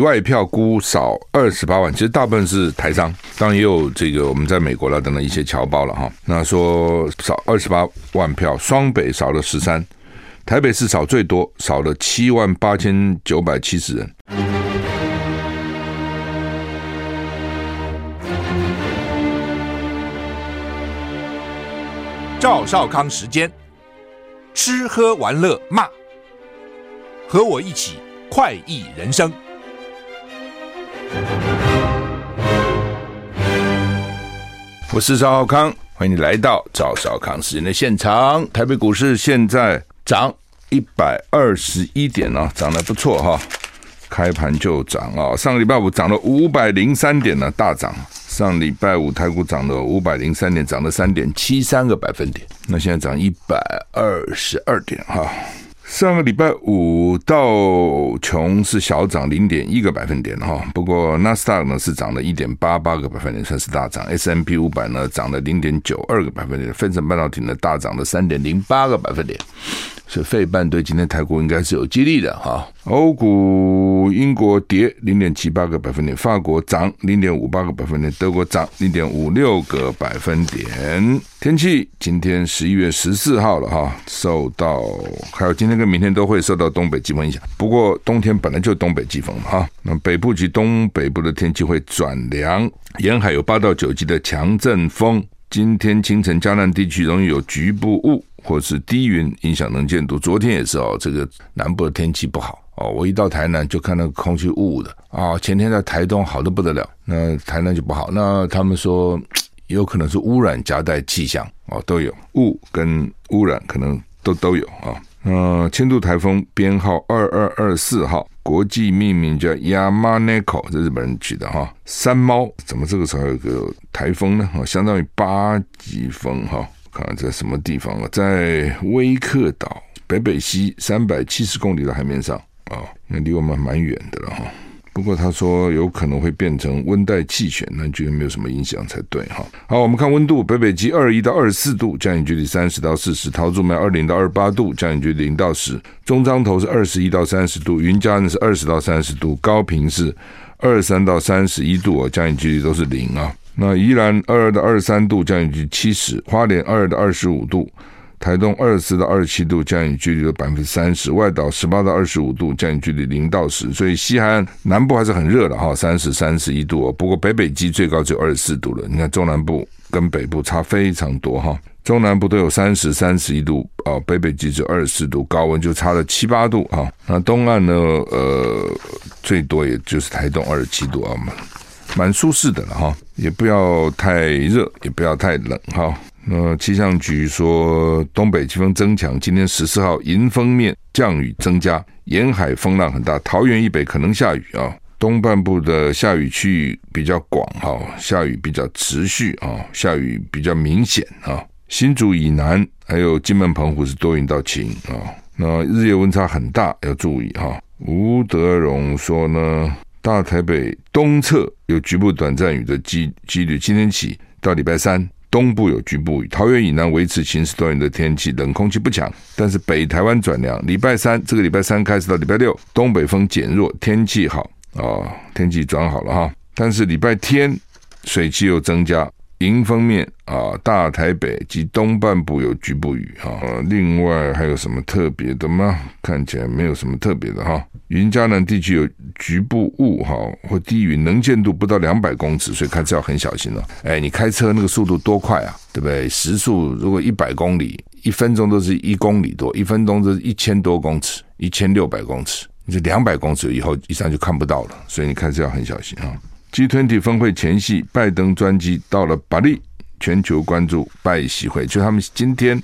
外票估少二十八万，其实大部分是台商，当然也有这个我们在美国了等等一些侨胞了哈。那说少二十八万票，双北少了十三，台北市少最多，少了七万八千九百七十人。赵少康时间，吃喝玩乐骂，和我一起快意人生。我是赵少康，欢迎你来到赵少康时间的现场。台北股市现在涨一百二十一点哦，涨得不错哈，开盘就涨啊，上个礼拜五涨了五百零三点呢，大涨。上礼拜五台股涨了五百零三点，涨了三点七三个百分点。那现在涨一百二十二点哈。上个礼拜五道琼是小涨零点一个百分点哈，不过纳斯达克呢是涨了一点八八个百分点，算是大涨。；S M P 五百呢涨了零点九二个百分点，分成半导体呢大涨了三点零八个百分点。所以费半对今天台股应该是有激励的哈。欧股英国跌零点七八个百分点，法国涨零点五八个百分点，德国涨零点五六个百分点。天气今天十一月十四号了哈，受到还有今天跟明天都会受到东北季风影响。不过冬天本来就东北季风嘛哈，那北部及东北部的天气会转凉，沿海有八到九级的强阵风。今天清晨嘉南地区容易有局部雾。或是低云影响能见度，昨天也是哦，这个南部的天气不好哦。我一到台南就看到空气雾雾的啊。前天在台东好的不得了，那台南就不好。那他们说有可能是污染夹带气象哦，都有雾跟污染可能都都有啊。那，轻度台风编号二二二四号，国际命名叫 Yamaneko，这日本人取的哈。山猫怎么这个时候有个台风呢？相当于八级风哈。啊，在什么地方啊？在威克岛北北西三百七十公里的海面上啊，那离我们蛮远的了哈。不过他说有可能会变成温带气旋，那觉得没有什么影响才对哈。好，我们看温度，北北极二一到二十四度，降雨距离三十到四十；桃竹苗二零到二十八度，降雨距离零到十；中彰投是二十一到三十度，云嘉呢是二十到三十度，高屏是二三到三十一度，降雨距离都是零啊。那宜兰二二到二十三度，降雨距七十；花莲二二到二十五度，台东二十四到二十七度，降雨距离有百分之三十；外岛十八到二十五度，降雨距离零到十。所以西海岸南部还是很热的哈，三十、三十一度。不过北北基最高只有二十四度了。你看中南部跟北部差非常多哈，中南部都有三十、三十一度啊，北北基只有二十四度，高温就差了七八度哈。那东岸呢，呃，最多也就是台东二十七度啊嘛。蛮舒适的了哈，也不要太热，也不要太冷哈。那气象局说，东北季风增强，今天十四号迎风面降雨增加，沿海风浪很大，桃园以北可能下雨啊。东半部的下雨区域比较广哈，下雨比较持续啊，下雨比较明显啊。新竹以南还有金门、澎湖是多云到晴啊。那日夜温差很大，要注意哈。吴德荣说呢。大台北东侧有局部短暂雨的机几率，今天起到礼拜三，东部有局部雨，桃园以南维持晴时多云的天气，冷空气不强，但是北台湾转凉。礼拜三这个礼拜三开始到礼拜六，东北风减弱，天气好啊、哦，天气转好了哈。但是礼拜天水气又增加。迎风面啊，大台北及东半部有局部雨哈。另外还有什么特别的吗？看起来没有什么特别的哈。云嘉南地区有局部雾哈，或低云，能见度不到两百公尺，所以开车要很小心了。哎，你开车那个速度多快啊？对不对？时速如果一百公里，一分钟都是一公里多，一分钟都是一千多公尺，一千六百公尺，你这两百公尺以后以上就看不到了，所以你开车要很小心哈。G20 峰会前夕，拜登专机到了巴黎，全球关注拜习会，就他们今天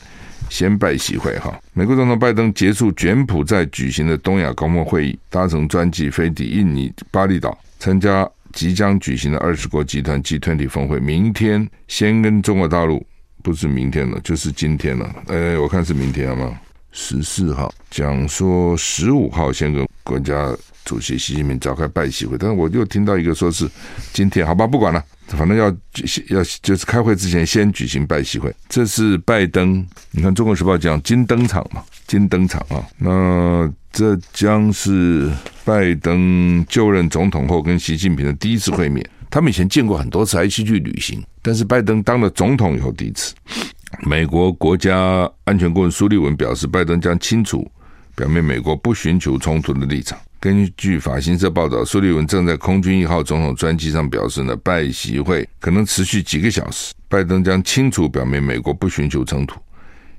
先拜习会哈。美国总统拜登结束柬埔寨举行的东亚高峰会议，搭乘专机飞抵印尼巴厘岛，参加即将举行的二十国集团 G20 峰会。明天先跟中国大陆，不是明天了，就是今天了。哎，我看是明天好吗？十四号讲说，十五号先跟国家。主席习近平召开拜习会，但是我又听到一个说是今天，好吧，不管了，反正要要就是开会之前先举行拜习会。这是拜登，你看《中国时报》讲金登场嘛，金登场啊，那这将是拜登就任总统后跟习近平的第一次会面。他们以前见过很多次，还一起去旅行，但是拜登当了总统以后第一次。美国国家安全顾问苏利文表示，拜登将清楚表明美国不寻求冲突的立场。根据法新社报道，苏利文正在空军一号总统专机上表示呢，拜习会可能持续几个小时。拜登将清楚表明美国不寻求冲突，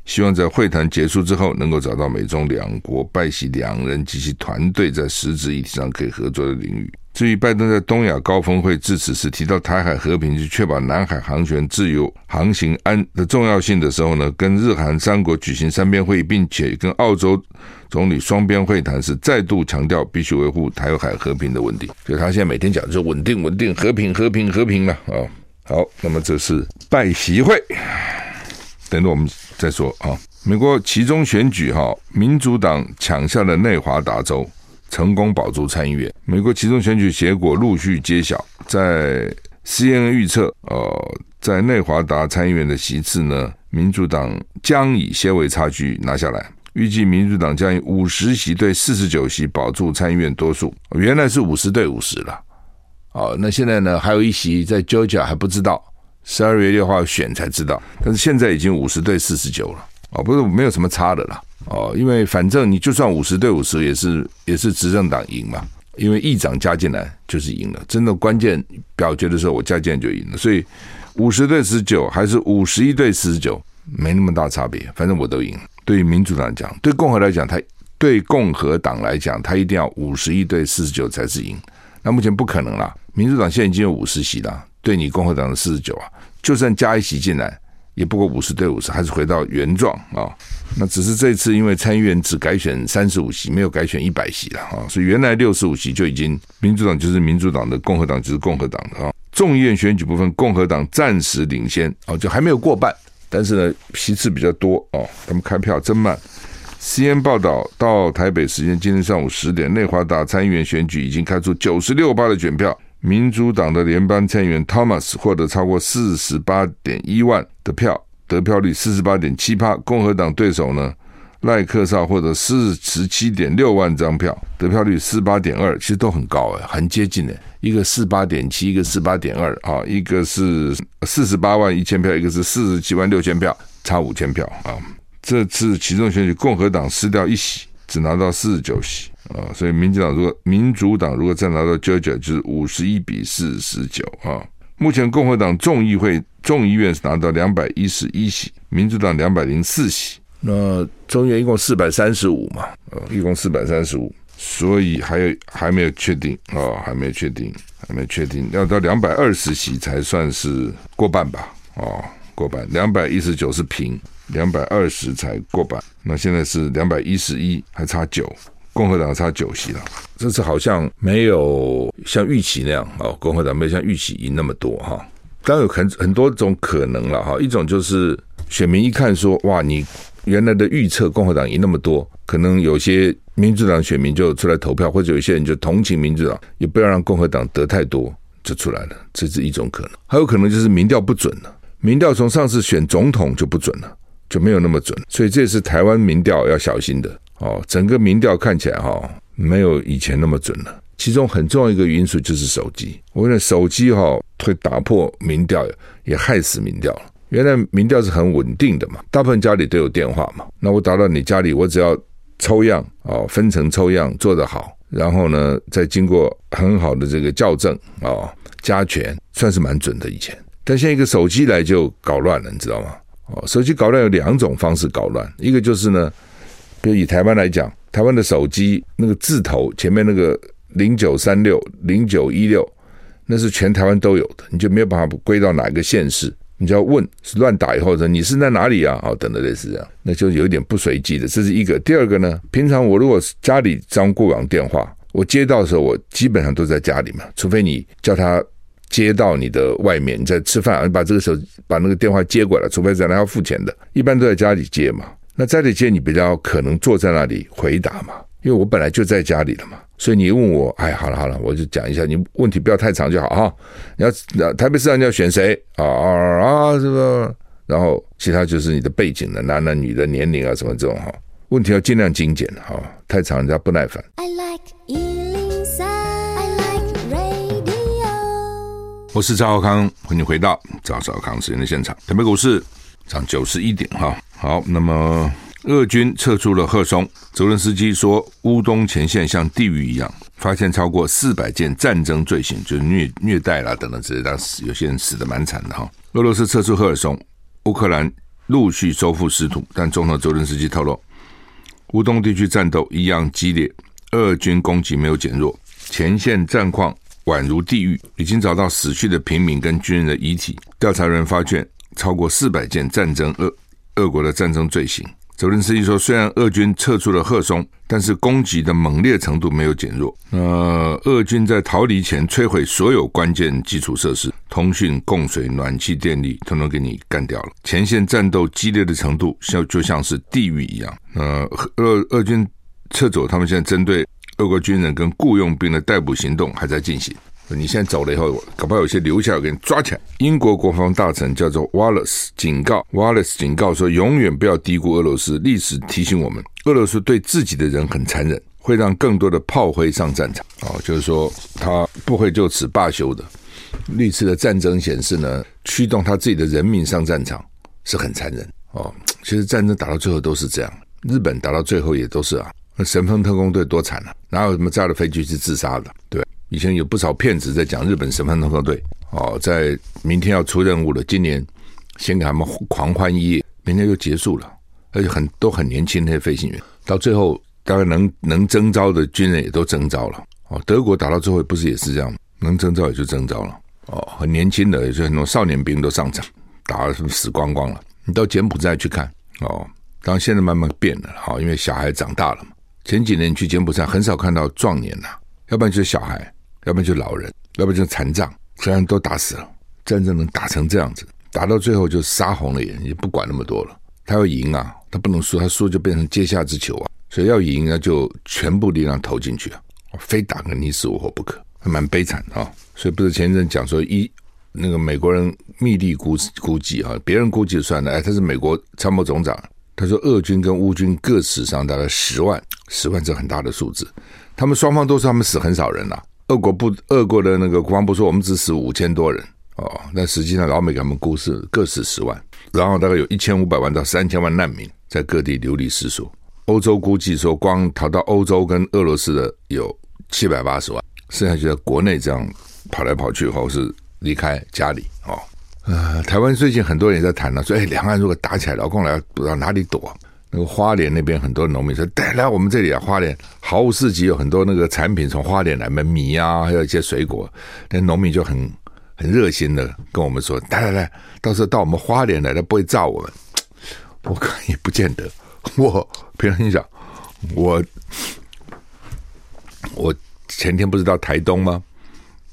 希望在会谈结束之后能够找到美中两国拜习两人及其团队在实质议题上可以合作的领域。至于拜登在东亚高峰会致辞时提到台海和平，去确保南海航权自由航行安的重要性的时候呢，跟日韩三国举行三边会议，并且跟澳洲总理双边会谈时，再度强调必须维护台海和平的稳定。所以他现在每天讲的就是稳定、稳定、和平、和平、和平了啊。好，那么这是拜习会，等着我们再说啊。美国其中选举哈，民主党抢下了内华达州。成功保住参议院。美国其中选举结果陆续揭晓，在 CNN 预测，呃，在内华达参议院的席次呢，民主党将以些微差距拿下来。预计民主党将以五十席对四十九席保住参议院多数。原来是五十对五十了，哦，那现在呢，还有一席在 Georgia 还不知道，十二月六号选才知道。但是现在已经五十对四十九了，哦，不是没有什么差的了。哦，因为反正你就算五十对五十，也是也是执政党赢嘛。因为议长加进来就是赢了，真的关键表决的时候，我加进来就赢了。所以五十对十九还是五十一对四十九，没那么大差别。反正我都赢。对于民主党讲，对共和来讲，他对共和党来讲，他一定要五十一对四十九才是赢。那目前不可能啦，民主党现在已经有五十席了，对你共和党的四十九啊，就算加一席进来。也不过五十对五十，还是回到原状啊。那只是这次因为参议院只改选三十五席，没有改选一百席了啊。所以原来六十五席就已经民主党就是民主党的，共和党就是共和党的啊。众议院选举部分，共和党暂时领先啊，就还没有过半，但是呢席次比较多哦。他们开票真慢。CN 报道到台北时间今天上午十点，内华达参议院选举已经开出九十六趴的选票。民主党的联邦参议员 Thomas 获得超过四十八点一万的票，得票率四十八点七趴。共和党对手呢，赖克萨获得四十七点六万张票，得票率四八点二，其实都很高哎，很接近的。一个四八点七，一个四八点二啊，一个是四十八万一千票，一个是四十七万六千票，差五千票啊。这次其中选举，共和党失掉一席，只拿到四十九席。啊，所以民主党如果民主党如果再拿到九九，就是五十一比四十九啊。目前共和党众议会众议院是拿到两百一十一席，民主党两百零四席。那众议院一共四百三十五嘛，呃，一共四百三十五，所以还有还没有确定啊，还没有确定，还没确定，要到两百二十席才算是过半吧？哦，过半，两百一十九是平，两百二十才过半。那现在是两百一十一，还差九。共和党差九席了，这次好像没有像预期那样哦，共和党没有像预期赢那么多哈。当然有很很多种可能了哈，一种就是选民一看说哇，你原来的预测共和党赢那么多，可能有些民主党选民就出来投票，或者有些人就同情民主党，也不要让共和党得太多，就出来了，这是一种可能。还有可能就是民调不准了，民调从上次选总统就不准了，就没有那么准，所以这也是台湾民调要小心的。哦，整个民调看起来哈没有以前那么准了。其中很重要一个因素就是手机，我觉得手机哈会打破民调，也害死民调了。原来民调是很稳定的嘛，大部分家里都有电话嘛。那我打到你家里，我只要抽样哦，分层抽样做得好，然后呢再经过很好的这个校正哦加权，算是蛮准的以前。但现在一个手机来就搞乱了，你知道吗？哦，手机搞乱有两种方式搞乱，一个就是呢。比如以台湾来讲，台湾的手机那个字头前面那个零九三六零九一六，那是全台湾都有的，你就没有办法归到哪一个县市，你就要问是乱打以后的，你是在哪里啊？哦，等等类似这样，那就有一点不随机的，这是一个。第二个呢，平常我如果家里装过网电话，我接到的时候，我基本上都在家里嘛，除非你叫他接到你的外面，你在吃饭，你把这个时候把那个电话接过来，除非在那要付钱的，一般都在家里接嘛。那在里接你比较可能坐在那里回答嘛，因为我本来就在家里了嘛，所以你问我，哎，好了好了，我就讲一下，你问题不要太长就好哈。你要台北市长你要选谁啊啊啊？这个，然后其他就是你的背景的，男的女的年龄啊什么这种哈，问题要尽量精简哈，太长人家不耐烦。我是赵少康，欢迎回到赵少康时间的现场。台北股市涨九十一点哈。好，那么俄军撤出了赫松，泽伦斯基说乌东前线像地狱一样，发现超过四百件战争罪行，就是虐虐待啦等等之类，当时有些人死的蛮惨的哈。俄罗斯撤出赫尔松，乌克兰陆续收复失土，但总统泽伦斯基透露，乌东地区战斗一样激烈，俄军攻击没有减弱，前线战况。宛如地狱，已经找到死去的平民跟军人的遗体。调查人发现超过四百件战争俄俄国的战争罪行。泽伦斯基说，虽然俄军撤出了赫松，但是攻击的猛烈程度没有减弱。呃，俄军在逃离前摧毁所有关键基础设施，通讯、供水、暖气、电力，统统给你干掉了。前线战斗激烈的程度，像就像是地狱一样。呃，俄俄军撤走，他们现在针对。俄国军人跟雇佣兵的逮捕行动还在进行。你现在走了以后，搞不好有些留下来，给你抓起来。英国国防大臣叫做 Wallace 警告，Wallace 警告说，永远不要低估俄罗斯。历史提醒我们，俄罗斯对自己的人很残忍，会让更多的炮灰上战场。哦，就是说他不会就此罢休的。历次的战争显示呢，驱动他自己的人民上战场是很残忍。哦，其实战争打到最后都是这样，日本打到最后也都是啊。那神风特工队多惨啊！哪有什么炸了飞机是自杀的？对，以前有不少骗子在讲日本神风特工队哦，在明天要出任务了，今年先给他们狂欢一夜，明天就结束了，而且很都很年轻那些飞行员，到最后大概能能征召的军人也都征召了哦。德国打到最后不是也是这样，能征召也就征召了哦，很年轻的，也就很多少年兵都上场，打的什么死光光了。你到柬埔寨去看哦，当然现在慢慢变了哈，因为小孩长大了嘛。前几年去柬埔寨很少看到壮年呐，要不然就是小孩，要不然就是老人，要不然就是残障，虽然都打死了。战争能打成这样子，打到最后就杀红了眼，也不管那么多了。他要赢啊，他不能输，他输就变成阶下之囚啊。所以要赢呢，就全部力量投进去啊，非打个你死我活不可，还蛮悲惨的啊。所以不是前一阵讲说一那个美国人密地估估计啊，别人估计算了，哎，他是美国参谋总长。他说，俄军跟乌军各死伤大概十万，十万这很大的数字。他们双方都说他们死很少人呐、俄国不，俄国的那个国防部说我们只死五千多人哦，但实际上老美给他们估是各死十万，然后大概有一千五百万到三千万难民在各地流离失所。欧洲估计说，光逃到欧洲跟俄罗斯的有七百八十万，剩下就在国内这样跑来跑去，或是离开家里哦。呃，台湾最近很多人也在谈了，说，哎，两岸如果打起来，老共来不知道哪里躲。那个花莲那边很多农民说，带来我们这里啊，花莲毫无市集有很多那个产品从花莲来，买米啊，还有一些水果。那农民就很很热心的跟我们说，来来来，到时候到我们花莲来，他不会炸我们。我看也不见得。我平常心想，我我前天不是到台东吗？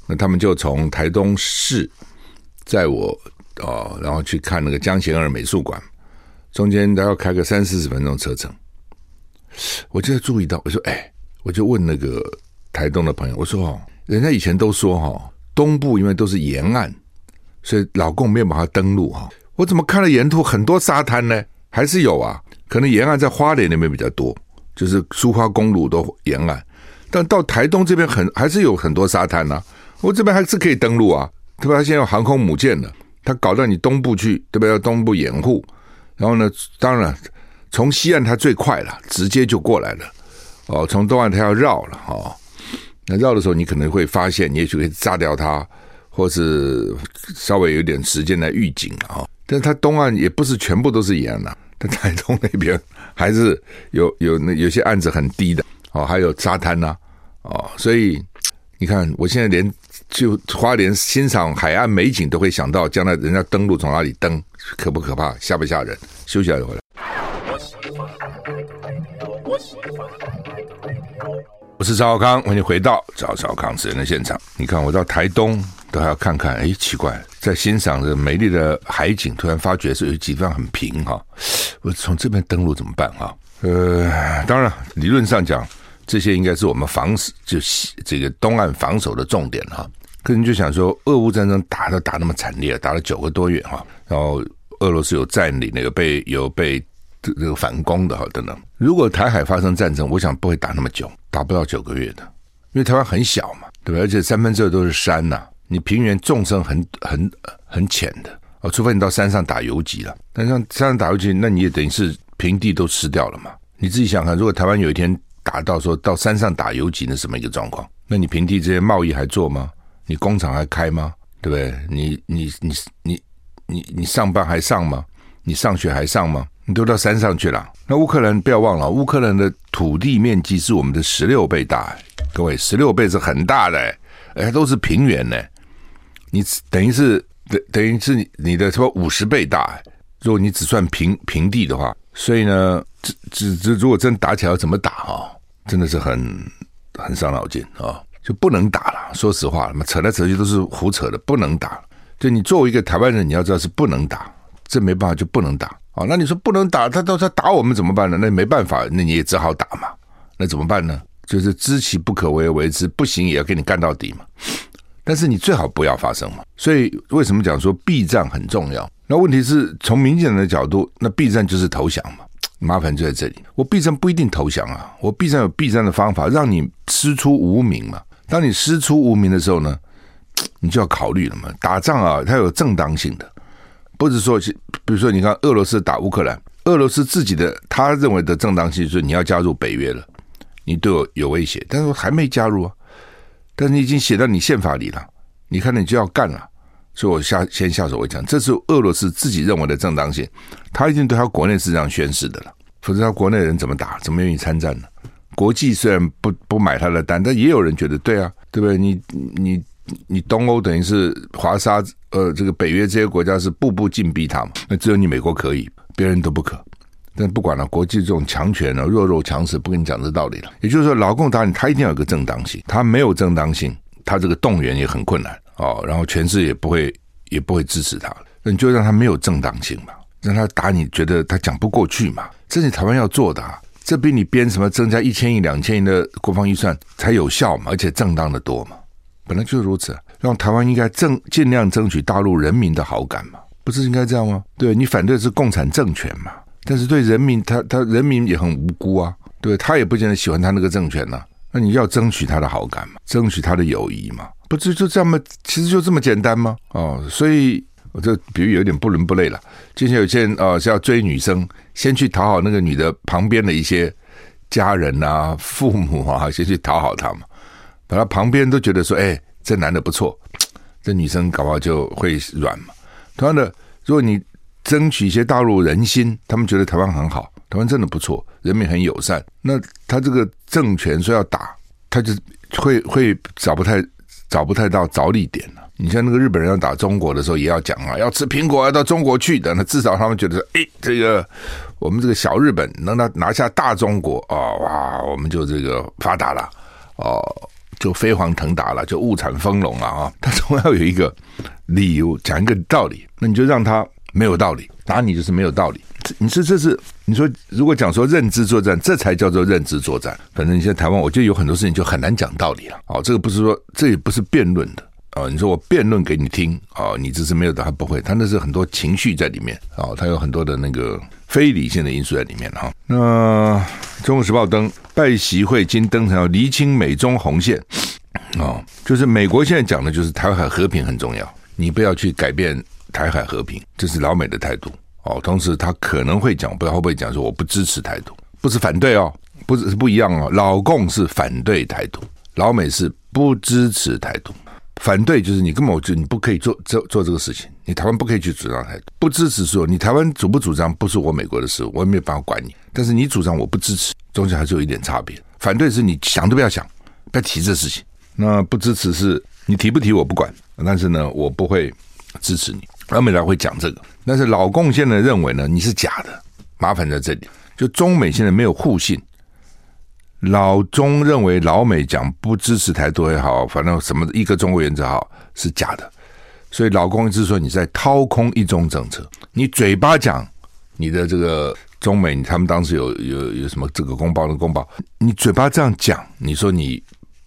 那他们就从台东市。载我哦，然后去看那个江贤二美术馆，中间都要开个三四十分钟车程。我就注意到，我说：“哎，我就问那个台东的朋友，我说哦，人家以前都说哈，东部因为都是沿岸，所以老共没有办法登陆哈。我怎么看了沿途很多沙滩呢？还是有啊，可能沿岸在花莲那边比较多，就是苏花公路都沿岸，但到台东这边很还是有很多沙滩呐。我这边还是可以登陆啊。”对吧？他现在有航空母舰了，他搞到你东部去，对吧？要东部掩护，然后呢，当然从西岸它最快了，直接就过来了。哦，从东岸它要绕了，哦，那绕的时候你可能会发现，你也许可以炸掉它，或是稍微有点时间来预警啊。但是它东岸也不是全部都是沿岸，它台东那边还是有有那有些案子很低的哦，还有沙滩呐，哦，所以你看，我现在连。就花莲欣赏海岸美景，都会想到将来人家登陆从哪里登，可不可怕？吓不吓人？休息一下就回来。我是赵少康，欢迎回到赵少康时间的现场。你看，我到台东都还要看看，哎，奇怪，在欣赏着美丽的海景，突然发觉是有几地方很平哈。我从这边登陆怎么办哈？呃，当然理论上讲，这些应该是我们防守，就这个东岸防守的重点哈。可能就想说，俄乌战争打的打那么惨烈，打了九个多月哈，然后俄罗斯有占领，有被有被这个反攻的哈等等。如果台海发生战争，我想不会打那么久，打不到九个月的，因为台湾很小嘛，对吧？而且三分之二都是山呐、你平原纵深很很很浅的哦，除非你到山上打游击了。但像山上打游击，那你也等于是平地都吃掉了嘛。你自己想想看，如果台湾有一天打到说到山上打游击，的什么一个状况？那你平地这些贸易还做吗？你工厂还开吗？对不对？你你你你你你上班还上吗？你上学还上吗？你都到山上去了。那乌克兰不要忘了，乌克兰的土地面积是我们的十六倍大，各位，十六倍是很大的，哎，都是平原呢。你等于是等等于是你的什么五十倍大？如果你只算平平地的话，所以呢，这这这如果真打起来要怎么打啊？真的是很很伤脑筋啊。就不能打了，说实话，扯来扯去都是胡扯的，不能打。就你作为一个台湾人，你要知道是不能打，这没办法就不能打。哦，那你说不能打，他到时候打我们怎么办呢？那没办法，那你也只好打嘛。那怎么办呢？就是知其不可为而为之，不行也要给你干到底嘛。但是你最好不要发生嘛。所以为什么讲说避战很重要？那问题是从民进党的角度，那避战就是投降嘛。麻烦就在这里，我避战不一定投降啊，我避战有避战的方法，让你师出无名嘛。当你师出无名的时候呢，你就要考虑了嘛。打仗啊，它有正当性的，不是说，比如说，你看俄罗斯打乌克兰，俄罗斯自己的他认为的正当性就是你要加入北约了，你对我有威胁，但是我还没加入啊，但是你已经写到你宪法里了，你看你就要干了，所以我下先下手为强，这是俄罗斯自己认为的正当性，他一定对他国内是这样宣示的了，否则他国内人怎么打，怎么愿意参战呢？国际虽然不不买他的单，但也有人觉得对啊，对不对？你你你东欧等于是华沙，呃，这个北约这些国家是步步紧逼他嘛，那只有你美国可以，别人都不可。但不管了，国际这种强权呢，弱肉强食，不跟你讲这道理了。也就是说，老共打你，他一定要有个正当性，他没有正当性，他这个动员也很困难哦，然后全世界也不会也不会支持他，那你就让他没有正当性嘛，让他打你，觉得他讲不过去嘛，这是台湾要做的啊。这比你编什么增加一千亿、两千亿的国防预算才有效嘛，而且正当的多嘛，本来就是如此。让台湾应该争尽量争取大陆人民的好感嘛，不是应该这样吗？对，你反对的是共产政权嘛，但是对人民，他他人民也很无辜啊，对，他也不见得喜欢他那个政权呢、啊，那你要争取他的好感嘛，争取他的友谊嘛，不是就这么，其实就这么简单吗？哦，所以。我这比喻有点不伦不类了。就像有些人啊，是要追女生，先去讨好那个女的旁边的一些家人啊、父母啊，先去讨好他嘛。把他旁边都觉得说：“哎，这男的不错，这女生搞不好就会软嘛。”同样的，如果你争取一些大陆人心，他们觉得台湾很好，台湾真的不错，人民很友善，那他这个政权说要打，他就会会找不太找不太到着力点了。你像那个日本人要打中国的时候，也要讲啊，要吃苹果，要到中国去的。那至少他们觉得，哎，这个我们这个小日本能拿拿下大中国哦，哇，我们就这个发达了哦，就飞黄腾达了，就物产丰隆了啊。他总要有一个理由，讲一个道理，那你就让他没有道理，打你就是没有道理。你说这是你说，如果讲说认知作战，这才叫做认知作战。反正你现在台湾，我觉得有很多事情就很难讲道理了。哦，这个不是说，这也不是辩论的。哦，你说我辩论给你听，哦，你这是没有的，他不会，他那是很多情绪在里面，哦，他有很多的那个非理性的因素在里面哈。那《中国时报》登拜习会今登场要厘清美中红线，哦，就是美国现在讲的就是台海和平很重要，你不要去改变台海和平，这是老美的态度，哦，同时他可能会讲，不知道会不会讲说我不支持台独，不是反对哦，不是不一样哦，老共是反对台独，老美是不支持台独。反对就是你根本就你不可以做做做这个事情，你台湾不可以去主张台独，不支持说你台湾主不主张不是我美国的事，我也没有办法管你。但是你主张我不支持，中间还是有一点差别。反对是你想都不要想，不要提这事情。那不支持是你提不提我不管，但是呢我不会支持你。老美来会讲这个，但是老共现在认为呢你是假的，麻烦在这里，就中美现在没有互信。老中认为老美讲不支持台独也好，反正什么一个中国原则好是假的，所以老共一直说你在掏空一中政策，你嘴巴讲你的这个中美他们当时有有有什么这个公报的公报，你嘴巴这样讲，你说你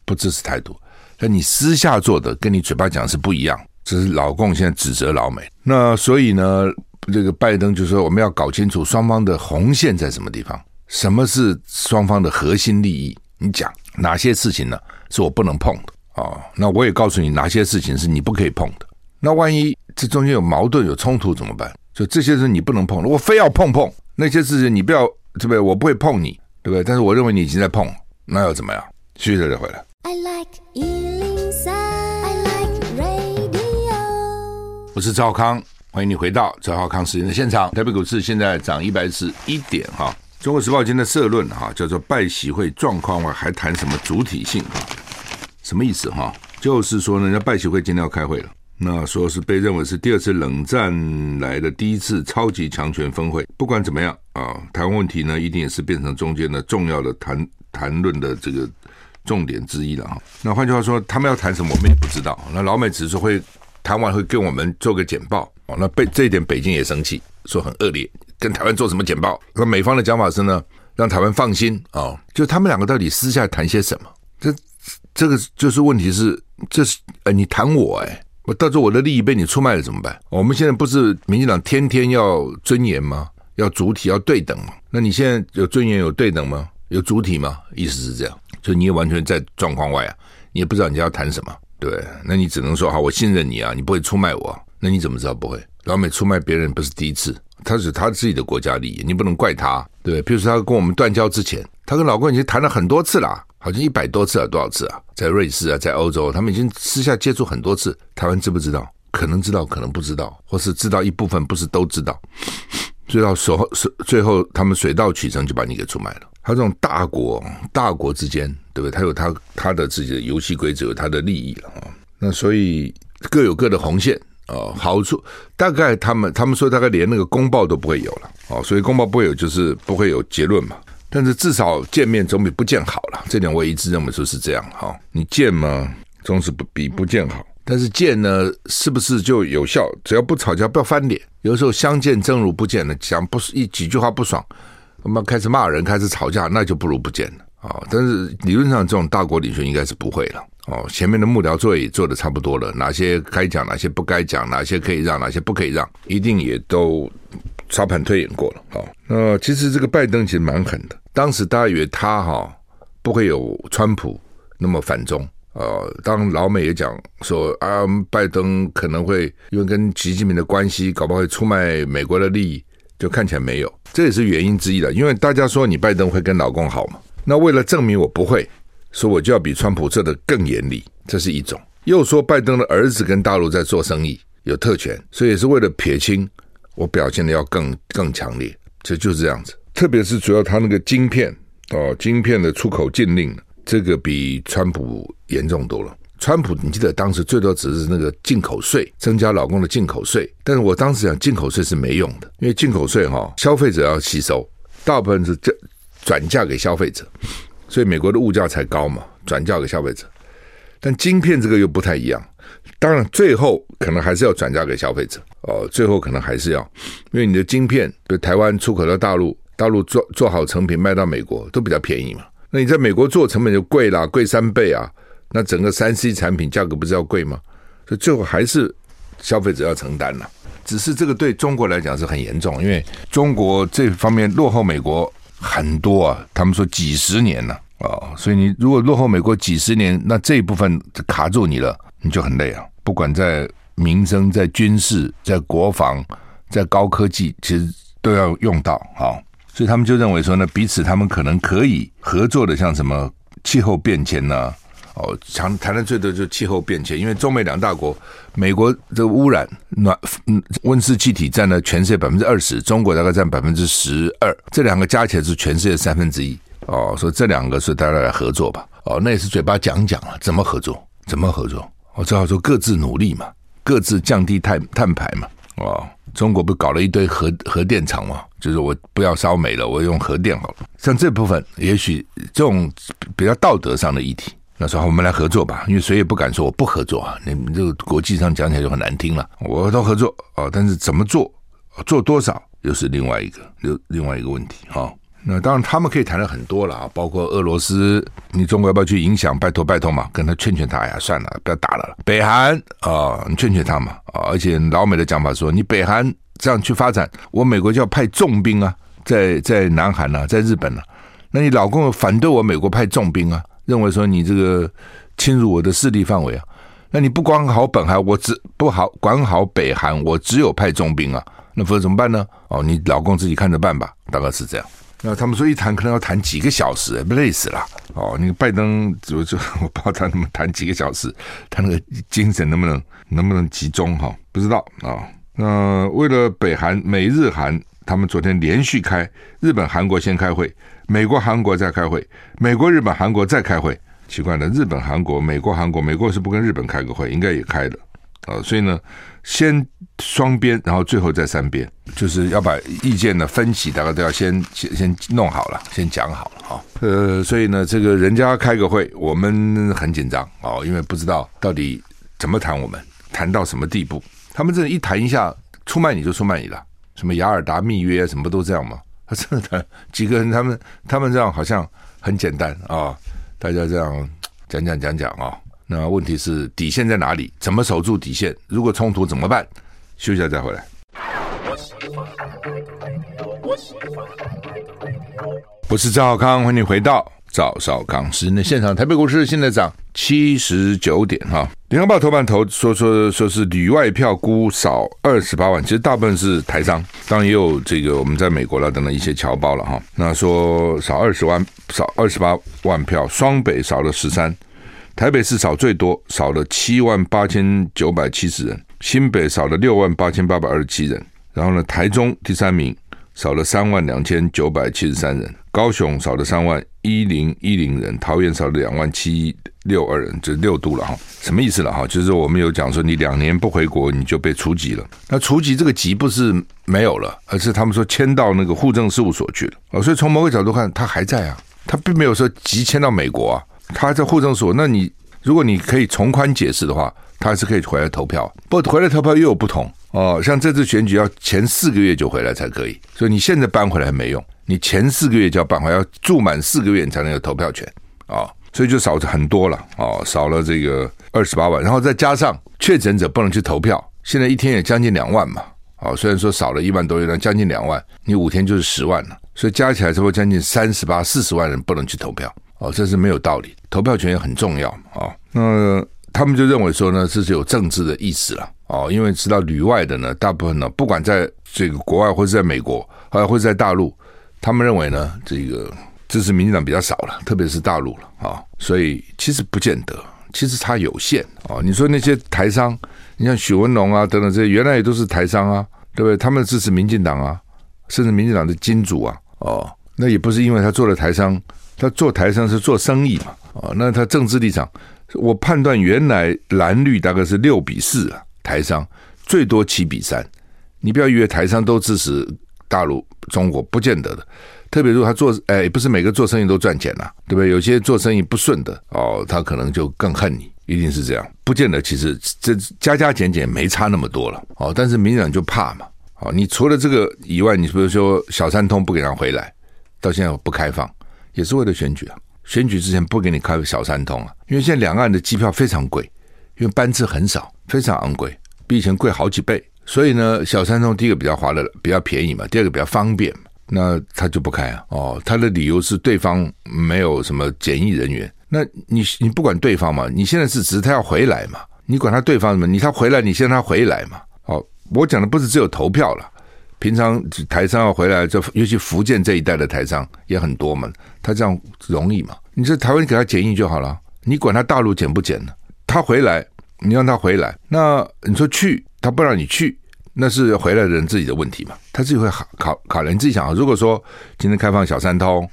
不支持台独，但你私下做的跟你嘴巴讲是不一样。这是老共现在指责老美，那所以呢，这个拜登就说我们要搞清楚双方的红线在什么地方，什么是双方的核心利益？你讲哪些事情呢？是我不能碰的啊、哦？那我也告诉你哪些事情是你不可以碰的。那万一这中间有矛盾、有冲突怎么办？就这些是你不能碰的，我非要碰碰那些事情，你不要对不对？我不会碰你，对不对？但是我认为你已经在碰，那又怎么样？继续再回来。I like 我是赵康，欢迎你回到赵少康时间的现场。台北股市现在涨一百四一点哈。中国时报今天的社论哈，叫做“拜喜会状况外还谈什么主体性”哈，什么意思哈？就是说呢，人家拜喜会今天要开会了。那说是被认为是第二次冷战来的第一次超级强权峰会，不管怎么样啊，台湾问题呢，一定也是变成中间的重要的谈谈论的这个重点之一了哈。那换句话说，他们要谈什么，我们也不知道。那老美只是会谈完会跟我们做个简报哦。那北这一点北京也生气，说很恶劣，跟台湾做什么简报？那美方的讲法是呢，让台湾放心啊，就他们两个到底私下谈些什么？这这个就是问题是，这是呃，你谈我哎。我到时候我的利益被你出卖了怎么办？我们现在不是民进党天天要尊严吗？要主体要对等吗？那你现在有尊严有对等吗？有主体吗？意思是这样，就你也完全在状况外啊，你也不知道人家要谈什么，对？那你只能说好，我信任你啊，你不会出卖我。那你怎么知道不会？老美出卖别人不是第一次，他是他自己的国家利益，你不能怪他，对？比如说他跟我们断交之前，他跟老共已经谈了很多次了。好像一百多次啊，多少次啊？在瑞士啊，在欧洲，他们已经私下接触很多次。台湾知不知道？可能知道，可能不知道，或是知道一部分，不是都知道。最后，手最后他们水到渠成就把你给出卖了。他这种大国，大国之间，对不对？他有他他的自己的游戏规则，有他的利益了啊。那所以各有各的红线啊。好处大概他们他们说大概连那个公报都不会有了哦，所以公报不会有，就是不会有结论嘛。但是至少见面总比不见好了，这点我也一直认为说是这样哈。你见嘛，总是不比不见好。但是见呢，是不是就有效？只要不吵架，不要翻脸。有时候相见正如不见的，讲不是一几句话不爽，我们开始骂人，开始吵架，那就不如不见了啊。但是理论上，这种大国领袖应该是不会了哦。前面的幕僚作业也做得差不多了，哪些该讲，哪些不该讲，哪些可以让，哪些不可以让，一定也都沙盘推演过了。好，那其实这个拜登其实蛮狠的。当时大家以为他哈不会有川普那么反中，呃，当老美也讲说啊，拜登可能会因为跟习近平的关系，搞不好会出卖美国的利益，就看起来没有，这也是原因之一了。因为大家说你拜登会跟老公好嘛，那为了证明我不会，所以我就要比川普做的更严厉，这是一种。又说拜登的儿子跟大陆在做生意，有特权，所以也是为了撇清我表现的要更更强烈，这就是这样子。特别是主要他那个晶片哦，晶片的出口禁令，这个比川普严重多了。川普，你记得当时最多只是那个进口税，增加老公的进口税。但是我当时讲进口税是没用的，因为进口税哈，消费者要吸收，大部分是这转嫁给消费者，所以美国的物价才高嘛，转嫁给消费者。但晶片这个又不太一样，当然最后可能还是要转嫁给消费者哦，最后可能还是要，因为你的晶片，比如台湾出口到大陆。大陆做做好成品卖到美国都比较便宜嘛，那你在美国做成本就贵啦，贵三倍啊，那整个三 C 产品价格不是要贵吗？所以最后还是消费者要承担了。只是这个对中国来讲是很严重，因为中国这方面落后美国很多啊，他们说几十年了啊、哦，所以你如果落后美国几十年，那这一部分卡住你了，你就很累啊。不管在民生、在军事、在国防、在高科技，其实都要用到啊。所以他们就认为说呢，彼此他们可能可以合作的，像什么气候变迁呢？哦，常谈的最多就是气候变迁，因为中美两大国，美国这个污染暖嗯温室气体占了全世界百分之二十，中国大概占百分之十二，这两个加起来是全世界三分之一。哦，所以这两个是大家来合作吧？哦，那也是嘴巴讲讲了，怎么合作？怎么合作？我只好说各自努力嘛，各自降低碳碳排嘛。哦。中国不搞了一堆核核电厂吗？就是我不要烧煤了，我用核电好了。像这部分，也许这种比较道德上的议题，那时候我们来合作吧。因为谁也不敢说我不合作啊。你们这个国际上讲起来就很难听了。我都合作哦，但是怎么做，做多少，又是另外一个又另外一个问题哈。那当然他们可以谈的很多了啊，包括俄罗斯，你中国要不要去影响？拜托拜托嘛，跟他劝劝他呀，算了，不要打了。北韩啊，你劝劝他嘛啊，而且老美的讲法说，你北韩这样去发展，我美国就要派重兵啊，在在南韩呢、在日本呢、那你老公反对我美国派重兵啊，认为说你这个侵入我的势力范围啊。那你不管好本韩，我只不好管好北韩，我只有派重兵啊，那否则怎么办呢？哦，你老公自己看着办吧，大概是这样。那他们说一谈可能要谈几个小时，不累死了。哦，那个拜登就就我不知道他能不能谈几个小时，他那个精神能不能能不能集中哈？不知道啊。那为了北韩、美日韩，他们昨天连续开，日本、韩国先开会，美国、韩国在开会，美国、日本、韩国在开会。奇怪了，日本、韩国、美国、韩国，美国是不跟日本开个会，应该也开了啊。所以呢，先双边，然后最后再三边，就是要把意见的分歧，大家都要先先先弄好了，先讲好了哈。呃，所以呢，这个人家开个会，我们很紧张哦，因为不知道到底怎么谈，我们谈到什么地步。他们这一谈一下，出卖你就出卖你了，什么雅尔达密约，什么不都这样吗？他 真的他几个人，他们他们这样好像很简单啊。大家这样讲讲讲讲啊，那问题是底线在哪里？怎么守住底线？如果冲突怎么办？休息下再回来。我是赵浩康，欢迎你回到赵少康时间的现场。台北股市现在涨七十九点哈。联合报头版头说说说是旅外票估少二十八万，其实大部分是台商，当然也有这个我们在美国了等等一些侨胞了哈。那说少二十万，少二十八万票，双北少了十三，台北市少最多，少了七万八千九百七十人，新北少了六万八千八百二十七人，然后呢，台中第三名。少了三万两千九百七十三人，高雄少了三万一零一零人，桃园少了两万七六二人，这六度了哈，什么意思了哈？就是我们有讲说，你两年不回国，你就被除籍了。那除籍这个籍不是没有了，而是他们说迁到那个户政事务所去了啊。所以从某个角度看，他还在啊，他并没有说籍迁到美国啊，他在户政所。那你如果你可以从宽解释的话，他还是可以回来投票。不回来投票又有不同。哦，像这次选举要前四个月就回来才可以，所以你现在搬回来没用，你前四个月就要办回，要住满四个月你才能有投票权啊，所以就少很多了啊，少了这个二十八万，然后再加上确诊者不能去投票，现在一天也将近两万嘛，啊，虽然说少了一万多人，但将近两万，你五天就是十万了，所以加起来差不多将近三十八、四十万人不能去投票，哦，这是没有道理，投票权也很重要啊，那。他们就认为说呢，这是有政治的意思了哦，因为知道旅外的呢，大部分呢，不管在这个国外或者在美国，还或者在大陆，他们认为呢，这个支持民进党比较少了，特别是大陆了啊、所以其实不见得，其实它有限啊、你说那些台商，你像许文龙啊等等这些，原来也都是台商啊，对不对？他们支持民进党啊，甚至民进党的金主啊，哦，那也不是因为他做了台商，他做台商是做生意嘛，哦，那他政治立场。我判断原来蓝绿大概是六比四啊，台商最多七比三。你不要以为台商都支持大陆中国，不见得的。特别如果他做，哎，不是每个做生意都赚钱呐、对不对？有些做生意不顺的哦，他可能就更恨你，一定是这样。不见得，其实这加加减减没差那么多了哦。但是民进党就怕嘛，哦，你除了这个以外，你比如说小三通不给他回来，到现在不开放，也是为了选举啊。选举之前不给你开个小三通啊，因为现在两岸的机票非常贵，因为班次很少，非常昂贵，比以前贵好几倍。所以呢，小三通第一个比较划得比较便宜嘛，第二个比较方便嘛，那他就不开啊。哦，他的理由是对方没有什么检疫人员。那你你不管对方嘛，你现在是只是他要回来嘛，你管他对方什么？你他回来，你先让他回来嘛。哦，我讲的不是只有投票了。平常台商要回来，就尤其福建这一带的台商也很多嘛，他这样容易嘛？你这台湾给他检疫就好了，你管他大陆检不检呢？他回来，你让他回来，那你说去，他不让你去，那是回来的人自己的问题嘛？他自己会考考考虑，你自己想啊。如果说今天开放小三通，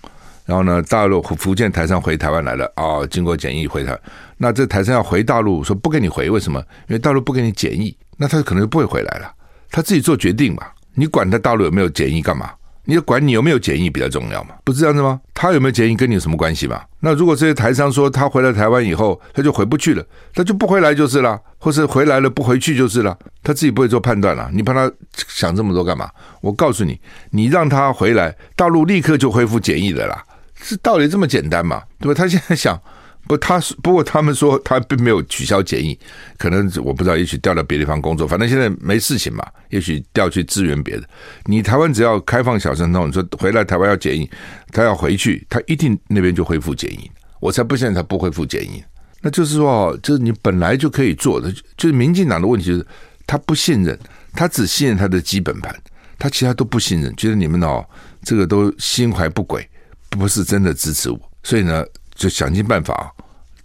然后呢，大陆福建台商回台湾来了啊、哦，经过检疫回台，那这台商要回大陆，说不给你回，为什么？因为大陆不给你检疫，那他可能就不会回来了，他自己做决定嘛。你管他大陆有没有检疫干嘛？你要管你有没有检疫比较重要嘛？不是这样子吗？他有没有检疫跟你有什么关系嘛？那如果这些台商说他回来台湾以后他就回不去了，他就不回来就是了。或是回来了不回去就是了，他自己不会做判断了。你帮他想这么多干嘛？我告诉你，你让他回来，大陆立刻就恢复检疫的啦，是道理这么简单嘛？对吧？他现在想。不，他是不过他们说他并没有取消检疫，可能我不知道，也许调到别地方工作，反正现在没事情嘛，也许调去支援别的。你台湾只要开放小三通，你说回来台湾要检疫，他要回去，他一定那边就恢复检疫。我才不相信他不恢复检疫。那就是说，就是你本来就可以做的，就是民进党的问题就是他不信任，他只信任他的基本盘，他其他都不信任，觉得你们哦这个都心怀不轨，不是真的支持我，所以呢。就想尽办法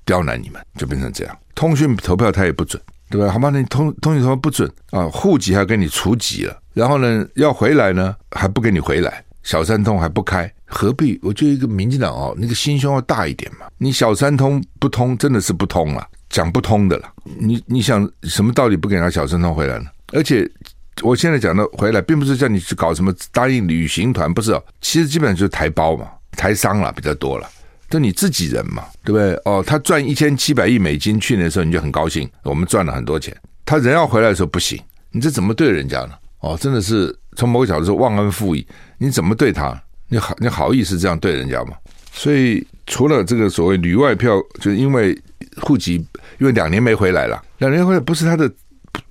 刁难你们，就变成这样。通讯投票他也不准，对吧？好吧，你通通讯投票不准啊，户籍还给你除籍了，然后呢，要回来呢还不给你回来，小三通还不开，何必？我觉得一个民进党哦，那个心胸要大一点嘛。你小三通不通，真的是不通了，讲不通的了。你你想什么道理不给他小三通回来呢？而且我现在讲的回来，并不是叫你去搞什么答应旅行团，不是哦，其实基本上就是台胞嘛，台商啦比较多了。就你自己人嘛，对不对？哦，他赚一千七百亿美金去年的时候，你就很高兴，我们赚了很多钱。他人要回来的时候不行，你这怎么对人家呢？哦，真的是从某个角度说忘恩负义。你怎么对他？你好，你好意思这样对人家吗？所以除了这个所谓旅外票，就是因为户籍因为两年没回来了，两年回来不是他的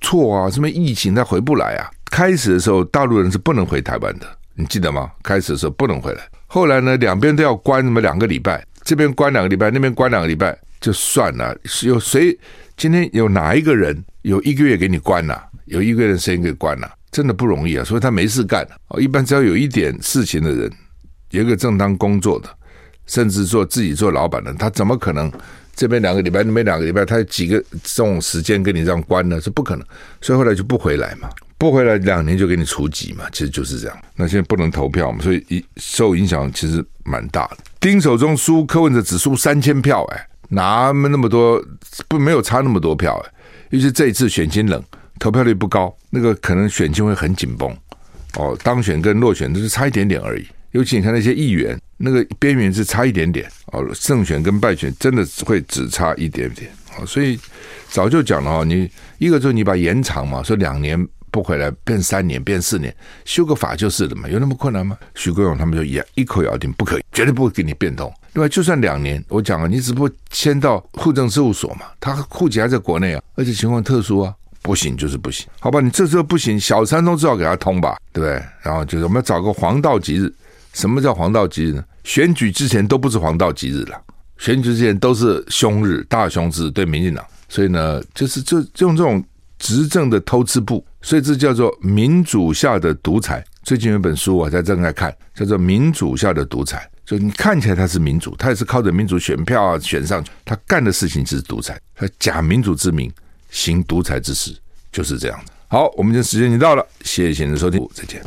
错啊，什么疫情他回不来啊。开始的时候大陆人是不能回台湾的，你记得吗？开始的时候不能回来。后来呢，两边都要关那么两个礼拜，这边关两个礼拜，那边关两个礼拜，就算了。有谁今天有哪一个人有一个月给你关了、有一个人时间给关了、真的不容易啊！所以他没事干哦。一般只要有一点事情的人，有一个正当工作的，甚至做自己做老板的，他怎么可能这边两个礼拜，那边两个礼拜，他有几个这种时间给你这样关呢？是不可能。所以后来就不回来嘛。不回来两年就给你除籍嘛，其实就是这样。那现在不能投票嘛，所以一受影响其实蛮大的。丁守中输柯文哲只输三千票，哎，哪么那么多不没有差那么多票，哎，尤其这一次选情冷，投票率不高，那个可能选情会很紧绷。哦，当选跟落选都是差一点点而已。尤其你看那些议员，那个边缘是差一点点。哦，胜选跟败选真的会只差一点点。哦，所以早就讲了哦，你一个就是你把延长嘛，说两年。不回来变三年变四年，修个法就是的嘛，有那么困难吗？徐国勇他们就一一口咬定不可以，绝对不会给你变通。另外，就算两年，我讲了，你只不过迁到户政事务所嘛，他户籍还在国内啊，而且情况特殊啊，不行就是不行。好吧，你这时候不行，小三通至少给他通吧，对不对？然后就是我们要找个黄道吉日。什么叫黄道吉日呢？选举之前都不是黄道吉日了，选举之前都是凶日，大凶日对民进党。所以呢，就是就用这种。执政的偷吃步，所以这叫做民主下的独裁。最近有一本书我在正在看，叫做《民主下的独裁》。就你看起来他是民主，他也是靠着民主选票啊选上去，他干的事情就是独裁，他假民主之名行独裁之事，就是这样的。好，我们今天时间已经到了，谢谢您的收听，再见。